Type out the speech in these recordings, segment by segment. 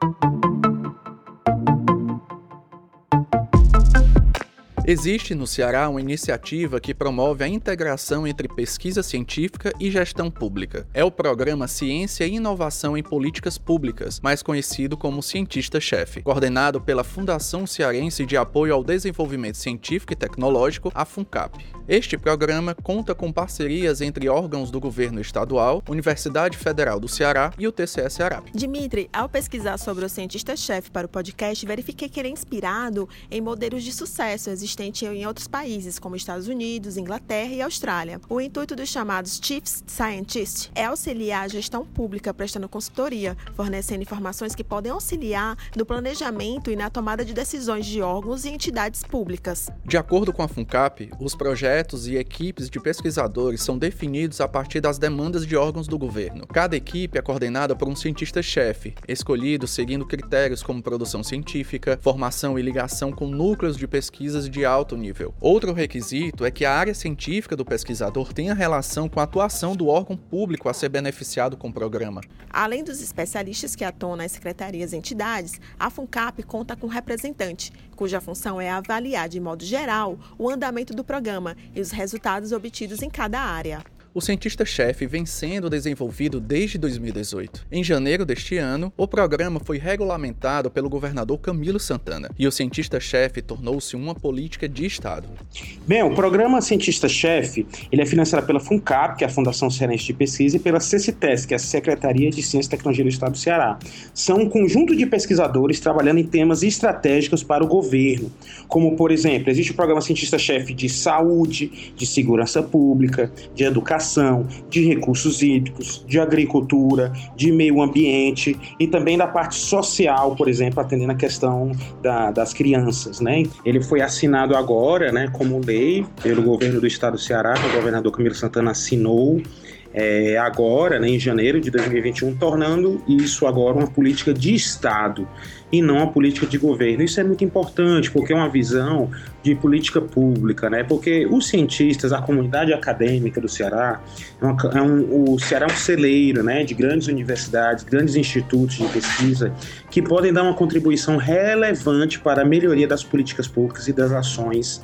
Thank you. Existe no Ceará uma iniciativa que promove a integração entre pesquisa científica e gestão pública. É o programa Ciência e Inovação em Políticas Públicas, mais conhecido como Cientista-Chefe, coordenado pela Fundação Cearense de Apoio ao Desenvolvimento Científico e Tecnológico, a FUNCAP. Este programa conta com parcerias entre órgãos do governo estadual, Universidade Federal do Ceará e o TCE Ceará. Dimitri, ao pesquisar sobre o cientista-chefe para o podcast, verifiquei que ele é inspirado em modelos de sucesso existentes em outros países, como Estados Unidos, Inglaterra e Austrália. O intuito dos chamados Chief Scientists é auxiliar a gestão pública prestando consultoria, fornecendo informações que podem auxiliar no planejamento e na tomada de decisões de órgãos e entidades públicas. De acordo com a FUNCAP, os projetos e equipes de pesquisadores são definidos a partir das demandas de órgãos do governo. Cada equipe é coordenada por um cientista-chefe, escolhido seguindo critérios como produção científica, formação e ligação com núcleos de pesquisas de alto nível. Outro requisito é que a área científica do pesquisador tenha relação com a atuação do órgão público a ser beneficiado com o programa. Além dos especialistas que atuam nas secretarias e entidades, a FUNCAP conta com um representante, cuja função é avaliar de modo geral o andamento do programa e os resultados obtidos em cada área o cientista-chefe vem sendo desenvolvido desde 2018. Em janeiro deste ano, o programa foi regulamentado pelo governador Camilo Santana e o cientista-chefe tornou-se uma política de Estado. Bem, o programa Cientista-Chefe ele é financiado pela FUNCAP, que é a Fundação Cearense de Pesquisa, e pela CCTES, que é a Secretaria de Ciência e Tecnologia do Estado do Ceará. São um conjunto de pesquisadores trabalhando em temas estratégicos para o governo, como, por exemplo, existe o programa Cientista-Chefe de Saúde, de Segurança Pública, de Educação, de recursos hídricos, de agricultura, de meio ambiente e também da parte social, por exemplo, atendendo a questão da, das crianças. Né? Ele foi assinado agora né, como lei pelo governo do estado do Ceará, o governador Camilo Santana assinou é, agora, né, em janeiro de 2021, tornando isso agora uma política de Estado e não uma política de governo. Isso é muito importante porque é uma visão de política pública, né? Porque os cientistas, a comunidade acadêmica do Ceará, é, uma, é um, o Ceará é um celeiro, né, de grandes universidades, grandes institutos de pesquisa que podem dar uma contribuição relevante para a melhoria das políticas públicas e das ações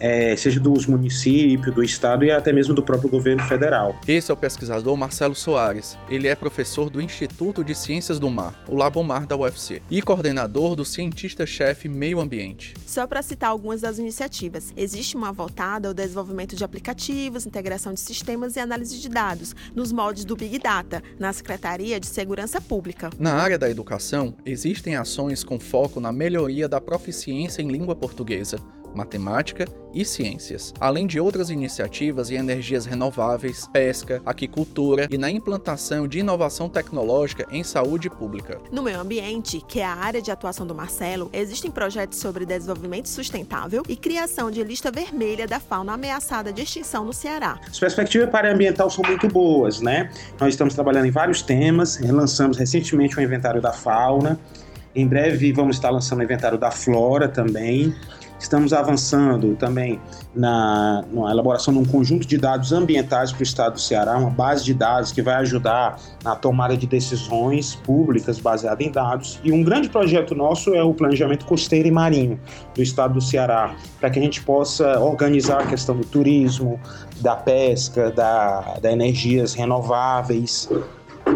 é, seja dos municípios, do estado e até mesmo do próprio governo federal. Esse é o pesquisador Marcelo Soares. Ele é professor do Instituto de Ciências do Mar, o Labomar da UFC, e coordenador do cientista-chefe Meio Ambiente. Só para citar algumas das iniciativas, existe uma voltada ao desenvolvimento de aplicativos, integração de sistemas e análise de dados, nos moldes do Big Data, na Secretaria de Segurança Pública. Na área da educação, existem ações com foco na melhoria da proficiência em língua portuguesa, matemática e ciências, além de outras iniciativas em energias renováveis, pesca, aquicultura e na implantação de inovação tecnológica em saúde pública. No meio ambiente, que é a área de atuação do Marcelo, existem projetos sobre desenvolvimento sustentável e criação de lista vermelha da fauna ameaçada de extinção no Ceará. As perspectivas para ambiental são muito boas, né? Nós estamos trabalhando em vários temas, lançamos recentemente o inventário da fauna, em breve vamos estar lançando o inventário da flora também. Estamos avançando também na, na, elaboração de um conjunto de dados ambientais para o estado do Ceará, uma base de dados que vai ajudar na tomada de decisões públicas baseada em dados. E um grande projeto nosso é o planejamento costeiro e marinho do estado do Ceará, para que a gente possa organizar a questão do turismo, da pesca, da, da energias renováveis,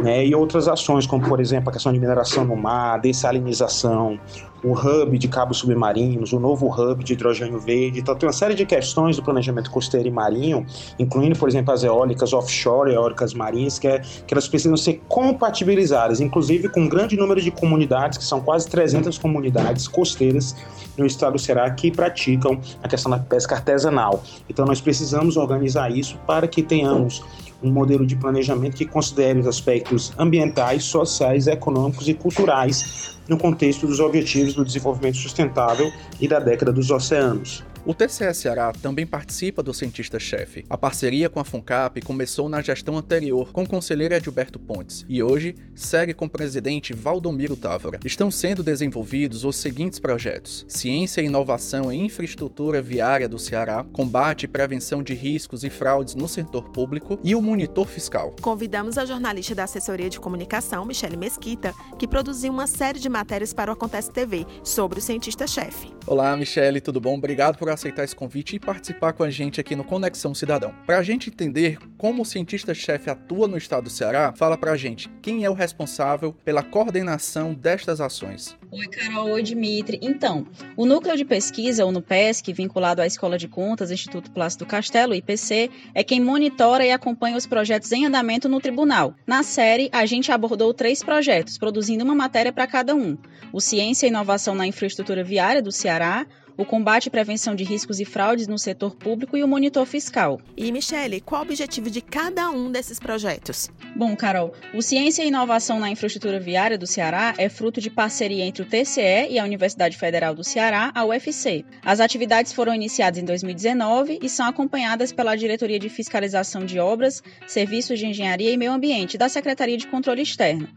né, e outras ações, como por exemplo a questão de mineração no mar, dessalinização, o hub de cabos submarinos, o novo hub de hidrogênio verde. Então, tem uma série de questões do planejamento costeiro e marinho, incluindo, por exemplo, as eólicas offshore, eólicas marinhas, que, é, que elas precisam ser compatibilizadas, inclusive com um grande número de comunidades, que são quase 300 comunidades costeiras no estado do Ceará que praticam a questão da pesca artesanal. Então, nós precisamos organizar isso para que tenhamos um modelo de planejamento que considere os aspectos ambientais, sociais, econômicos e culturais no contexto dos Objetivos do Desenvolvimento Sustentável e da década dos oceanos. O TCE Ceará também participa do cientista-chefe. A parceria com a FUNCAP começou na gestão anterior com o conselheiro Edilberto Pontes e hoje segue com o presidente Valdomiro Távora. Estão sendo desenvolvidos os seguintes projetos: Ciência e Inovação em Infraestrutura Viária do Ceará, Combate e Prevenção de Riscos e Fraudes no Setor Público e o Monitor Fiscal. Convidamos a jornalista da Assessoria de Comunicação, Michele Mesquita, que produziu uma série de matérias para o Acontece TV sobre o cientista-chefe. Olá, Michele, tudo bom? Obrigado por aceitar esse convite e participar com a gente aqui no Conexão Cidadão. Para a gente entender como o cientista-chefe atua no estado do Ceará, fala para a gente quem é o responsável pela coordenação destas ações. Oi, Carol. Oi, Dimitri. Então, o Núcleo de Pesquisa, o NUPESC, vinculado à Escola de Contas, Instituto Plácido Castelo, IPC, é quem monitora e acompanha os projetos em andamento no tribunal. Na série, a gente abordou três projetos, produzindo uma matéria para cada um. O Ciência e Inovação na Infraestrutura Viária do Ceará, o combate e prevenção de riscos e fraudes no setor público e o monitor fiscal. E, Michele, qual o objetivo de cada um desses projetos? Bom, Carol, o Ciência e Inovação na Infraestrutura Viária do Ceará é fruto de parceria entre o TCE e a Universidade Federal do Ceará, a UFC. As atividades foram iniciadas em 2019 e são acompanhadas pela Diretoria de Fiscalização de Obras, Serviços de Engenharia e Meio Ambiente da Secretaria de Controle Externo.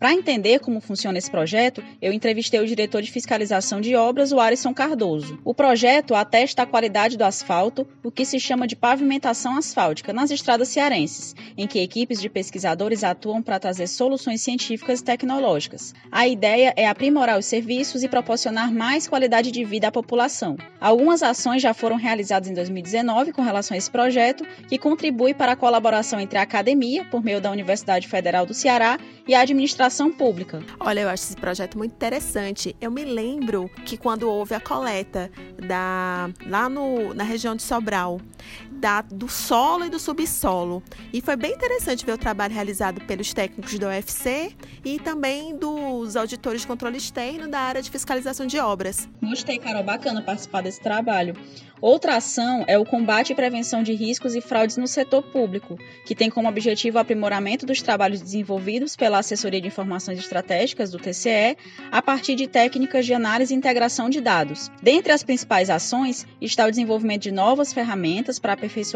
Para entender como funciona esse projeto, eu entrevistei o diretor de fiscalização de obras, o Alisson Cardoso. O projeto atesta a qualidade do asfalto, o que se chama de pavimentação asfáltica, nas estradas cearenses, em que equipes de pesquisadores atuam para trazer soluções científicas e tecnológicas. A ideia é aprimorar os serviços e proporcionar mais qualidade de vida à população. Algumas ações já foram realizadas em 2019 com relação a esse projeto, que contribui para a colaboração entre a academia, por meio da Universidade Federal do Ceará, e a administração pública. Olha, eu acho esse projeto muito interessante. Eu me lembro que quando houve a coleta da lá no, na região de Sobral, da, do solo e do subsolo. E foi bem interessante ver o trabalho realizado pelos técnicos do UFC e também dos auditores de controle externo da área de fiscalização de obras. Gostei, Carol, bacana participar desse trabalho. Outra ação é o combate e prevenção de riscos e fraudes no setor público, que tem como objetivo o aprimoramento dos trabalhos desenvolvidos pela Assessoria de Informações Estratégicas do TCE a partir de técnicas de análise e integração de dados. Dentre as principais ações está o desenvolvimento de novas ferramentas para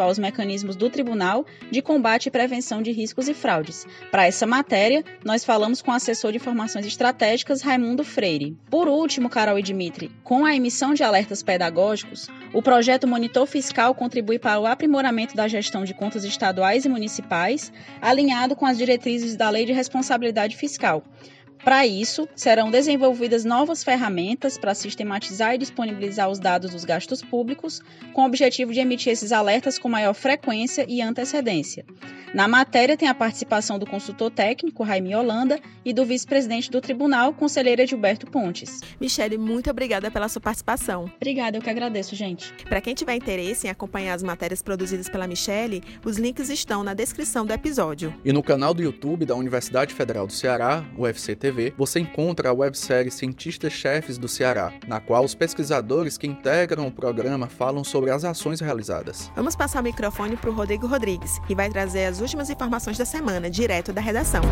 os mecanismos do Tribunal de Combate e Prevenção de Riscos e Fraudes. Para essa matéria, nós falamos com o assessor de Informações Estratégicas Raimundo Freire. Por último, Carol e Dimitri, com a emissão de alertas pedagógicos, o projeto Monitor Fiscal contribui para o aprimoramento da gestão de contas estaduais e municipais, alinhado com as diretrizes da Lei de Responsabilidade Fiscal. Para isso, serão desenvolvidas novas ferramentas para sistematizar e disponibilizar os dados dos gastos públicos, com o objetivo de emitir esses alertas com maior frequência e antecedência. Na matéria tem a participação do consultor técnico Raimi Holanda e do vice-presidente do tribunal, conselheira Gilberto Pontes. Michele, muito obrigada pela sua participação. Obrigada, eu que agradeço, gente. Para quem tiver interesse em acompanhar as matérias produzidas pela Michele, os links estão na descrição do episódio. E no canal do YouTube da Universidade Federal do Ceará, UFC TV, você encontra a websérie Cientistas Chefes do Ceará, na qual os pesquisadores que integram o programa falam sobre as ações realizadas. Vamos passar o microfone para o Rodrigo Rodrigues, que vai trazer as últimas informações da semana, direto da redação.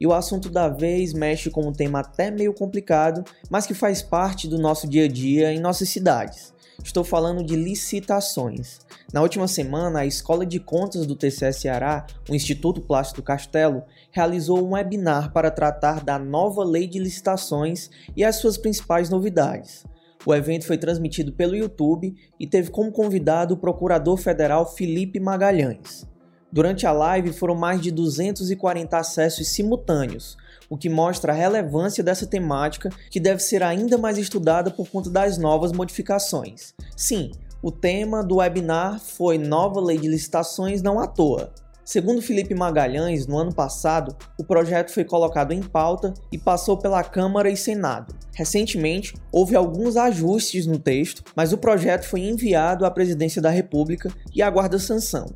E o assunto da vez mexe com um tema até meio complicado, mas que faz parte do nosso dia a dia em nossas cidades. Estou falando de licitações. Na última semana, a Escola de Contas do TCE Ceará, o Instituto Plástico Castelo, realizou um webinar para tratar da nova lei de licitações e as suas principais novidades. O evento foi transmitido pelo YouTube e teve como convidado o procurador federal Felipe Magalhães. Durante a live foram mais de 240 acessos simultâneos, o que mostra a relevância dessa temática que deve ser ainda mais estudada por conta das novas modificações. Sim, o tema do webinar foi Nova Lei de Licitações não à toa. Segundo Felipe Magalhães, no ano passado, o projeto foi colocado em pauta e passou pela Câmara e Senado. Recentemente, houve alguns ajustes no texto, mas o projeto foi enviado à Presidência da República e aguarda sanção.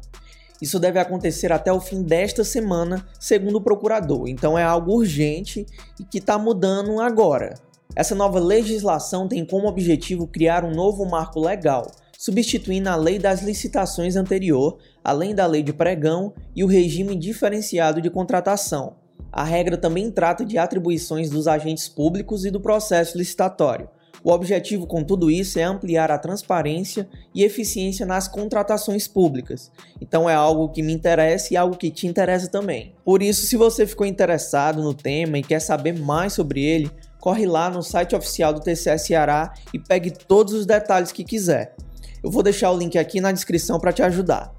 Isso deve acontecer até o fim desta semana, segundo o procurador, então é algo urgente e que está mudando agora. Essa nova legislação tem como objetivo criar um novo marco legal substituindo a lei das licitações anterior, além da lei de pregão e o regime diferenciado de contratação. A regra também trata de atribuições dos agentes públicos e do processo licitatório. O objetivo com tudo isso é ampliar a transparência e eficiência nas contratações públicas. Então é algo que me interessa e algo que te interessa também. Por isso, se você ficou interessado no tema e quer saber mais sobre ele, corre lá no site oficial do TCS Ceará e pegue todos os detalhes que quiser. Eu vou deixar o link aqui na descrição para te ajudar.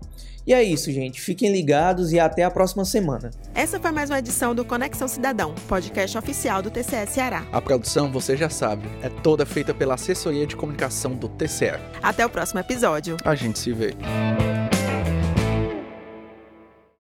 E é isso, gente. Fiquem ligados e até a próxima semana. Essa foi mais uma edição do Conexão Cidadão, podcast oficial do TCE Ceará. A produção, você já sabe, é toda feita pela assessoria de comunicação do TCE. Até o próximo episódio. A gente se vê.